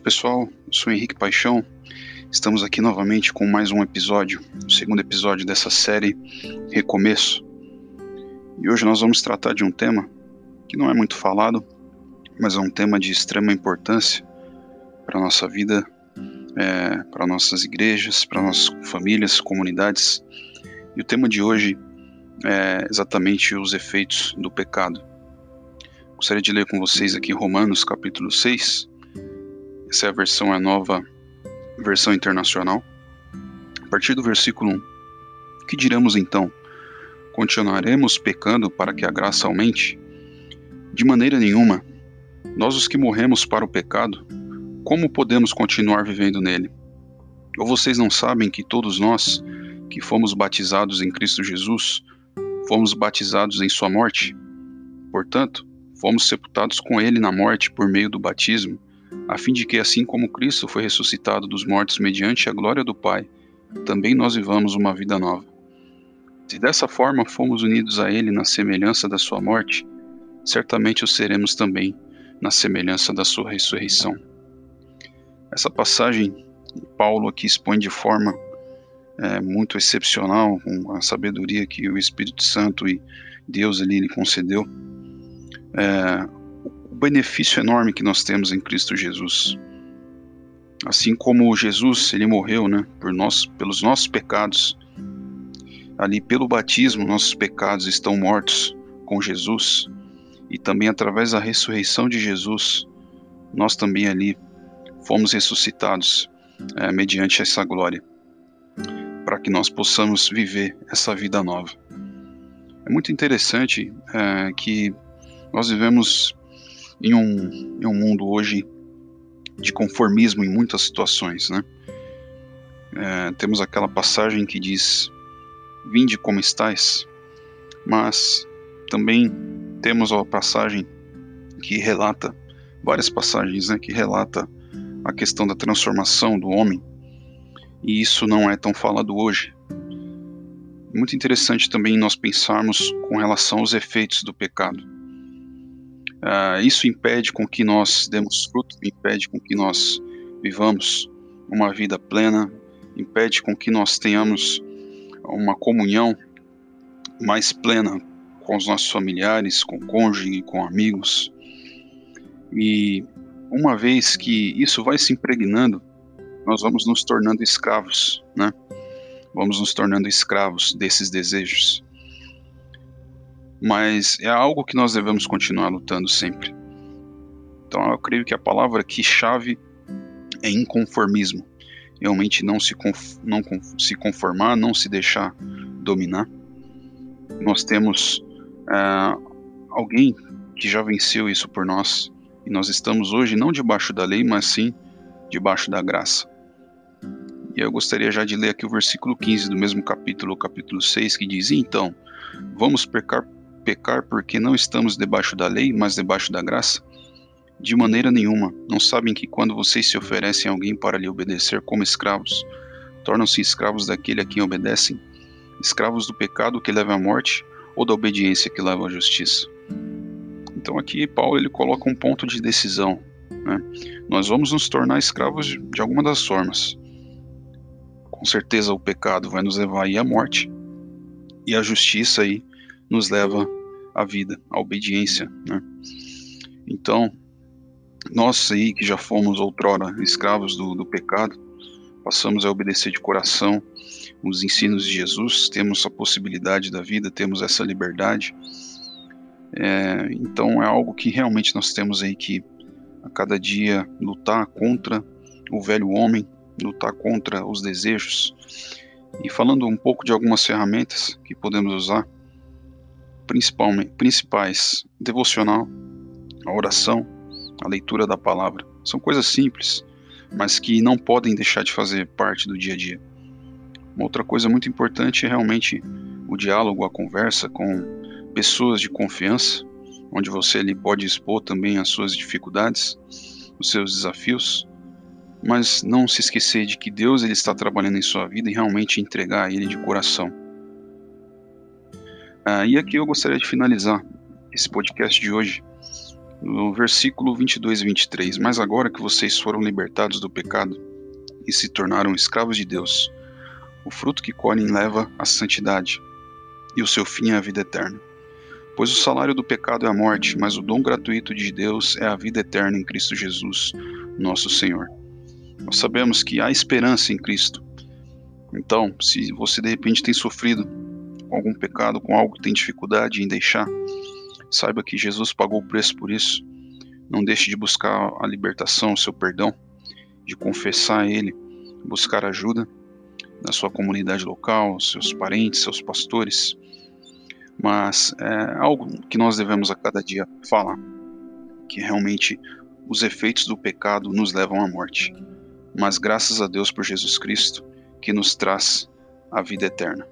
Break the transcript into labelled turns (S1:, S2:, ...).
S1: pessoal, eu sou Henrique Paixão. Estamos aqui novamente com mais um episódio, o segundo episódio dessa série Recomeço. E hoje nós vamos tratar de um tema que não é muito falado, mas é um tema de extrema importância para a nossa vida, é, para nossas igrejas, para nossas famílias, comunidades. E o tema de hoje é exatamente os efeitos do pecado. Gostaria de ler com vocês aqui Romanos capítulo 6, essa é a versão, a nova versão internacional. A partir do versículo 1. Que diremos então? Continuaremos pecando para que a graça aumente? De maneira nenhuma. Nós, os que morremos para o pecado, como podemos continuar vivendo nele? Ou vocês não sabem que todos nós, que fomos batizados em Cristo Jesus, fomos batizados em Sua morte? Portanto, fomos sepultados com Ele na morte por meio do batismo a fim de que, assim como Cristo foi ressuscitado dos mortos mediante a glória do Pai, também nós vivamos uma vida nova. Se dessa forma fomos unidos a Ele na semelhança da Sua morte, certamente o seremos também na semelhança da Sua ressurreição. Essa passagem, Paulo aqui expõe de forma é, muito excepcional, com a sabedoria que o Espírito Santo e Deus ali lhe concedeu, é, benefício enorme que nós temos em Cristo Jesus. Assim como Jesus, ele morreu, né, por nós, pelos nossos pecados. Ali pelo batismo, nossos pecados estão mortos com Jesus. E também através da ressurreição de Jesus, nós também ali fomos ressuscitados é, mediante essa glória, para que nós possamos viver essa vida nova. É muito interessante é, que nós vivemos em um, em um mundo hoje de conformismo em muitas situações, né? É, temos aquela passagem que diz: Vinde como estais, mas também temos a passagem que relata várias passagens, né, que relata a questão da transformação do homem, e isso não é tão falado hoje. Muito interessante também nós pensarmos com relação aos efeitos do pecado. Uh, isso impede com que nós demos fruto, impede com que nós vivamos uma vida plena, impede com que nós tenhamos uma comunhão mais plena com os nossos familiares, com cônjuge, com amigos. E uma vez que isso vai se impregnando, nós vamos nos tornando escravos, né? Vamos nos tornando escravos desses desejos mas é algo que nós devemos continuar lutando sempre. Então eu creio que a palavra aqui chave é inconformismo. Realmente não se, não se conformar, não se deixar dominar. Nós temos uh, alguém que já venceu isso por nós e nós estamos hoje não debaixo da lei, mas sim debaixo da graça. E eu gostaria já de ler aqui o versículo 15 do mesmo capítulo, capítulo 6, que diz: Então, vamos pecar pecar porque não estamos debaixo da lei, mas debaixo da graça? De maneira nenhuma. Não sabem que quando vocês se oferecem a alguém para lhe obedecer como escravos, tornam-se escravos daquele a quem obedecem, escravos do pecado que leva à morte ou da obediência que leva à justiça. Então aqui Paulo ele coloca um ponto de decisão. Né? Nós vamos nos tornar escravos de, alguma das formas. Com certeza o pecado vai nos levar aí à morte e a justiça aí nos leva à vida, à obediência. Né? Então, nós aí que já fomos outrora escravos do, do pecado, passamos a obedecer de coração os ensinos de Jesus, temos a possibilidade da vida, temos essa liberdade. É, então é algo que realmente nós temos aí que a cada dia lutar contra o velho homem, lutar contra os desejos. E falando um pouco de algumas ferramentas que podemos usar, principalmente, principais: devocional, a oração, a leitura da palavra. São coisas simples, mas que não podem deixar de fazer parte do dia a dia. Uma outra coisa muito importante é realmente o diálogo, a conversa com pessoas de confiança, onde você ali pode expor também as suas dificuldades, os seus desafios, mas não se esquecer de que Deus ele está trabalhando em sua vida e realmente entregar a Ele de coração. Ah, e aqui eu gostaria de finalizar esse podcast de hoje No versículo 22 e 23: Mas agora que vocês foram libertados do pecado e se tornaram escravos de Deus, o fruto que colhem leva à santidade, e o seu fim é a vida eterna. Pois o salário do pecado é a morte, mas o dom gratuito de Deus é a vida eterna em Cristo Jesus, nosso Senhor. Nós sabemos que há esperança em Cristo. Então, se você de repente tem sofrido com algum pecado, com algo que tem dificuldade em deixar, saiba que Jesus pagou o preço por isso. Não deixe de buscar a libertação, o seu perdão, de confessar a Ele, buscar ajuda na sua comunidade local, seus parentes, seus pastores. Mas é algo que nós devemos a cada dia falar, que realmente os efeitos do pecado nos levam à morte. Mas graças a Deus por Jesus Cristo, que nos traz a vida eterna.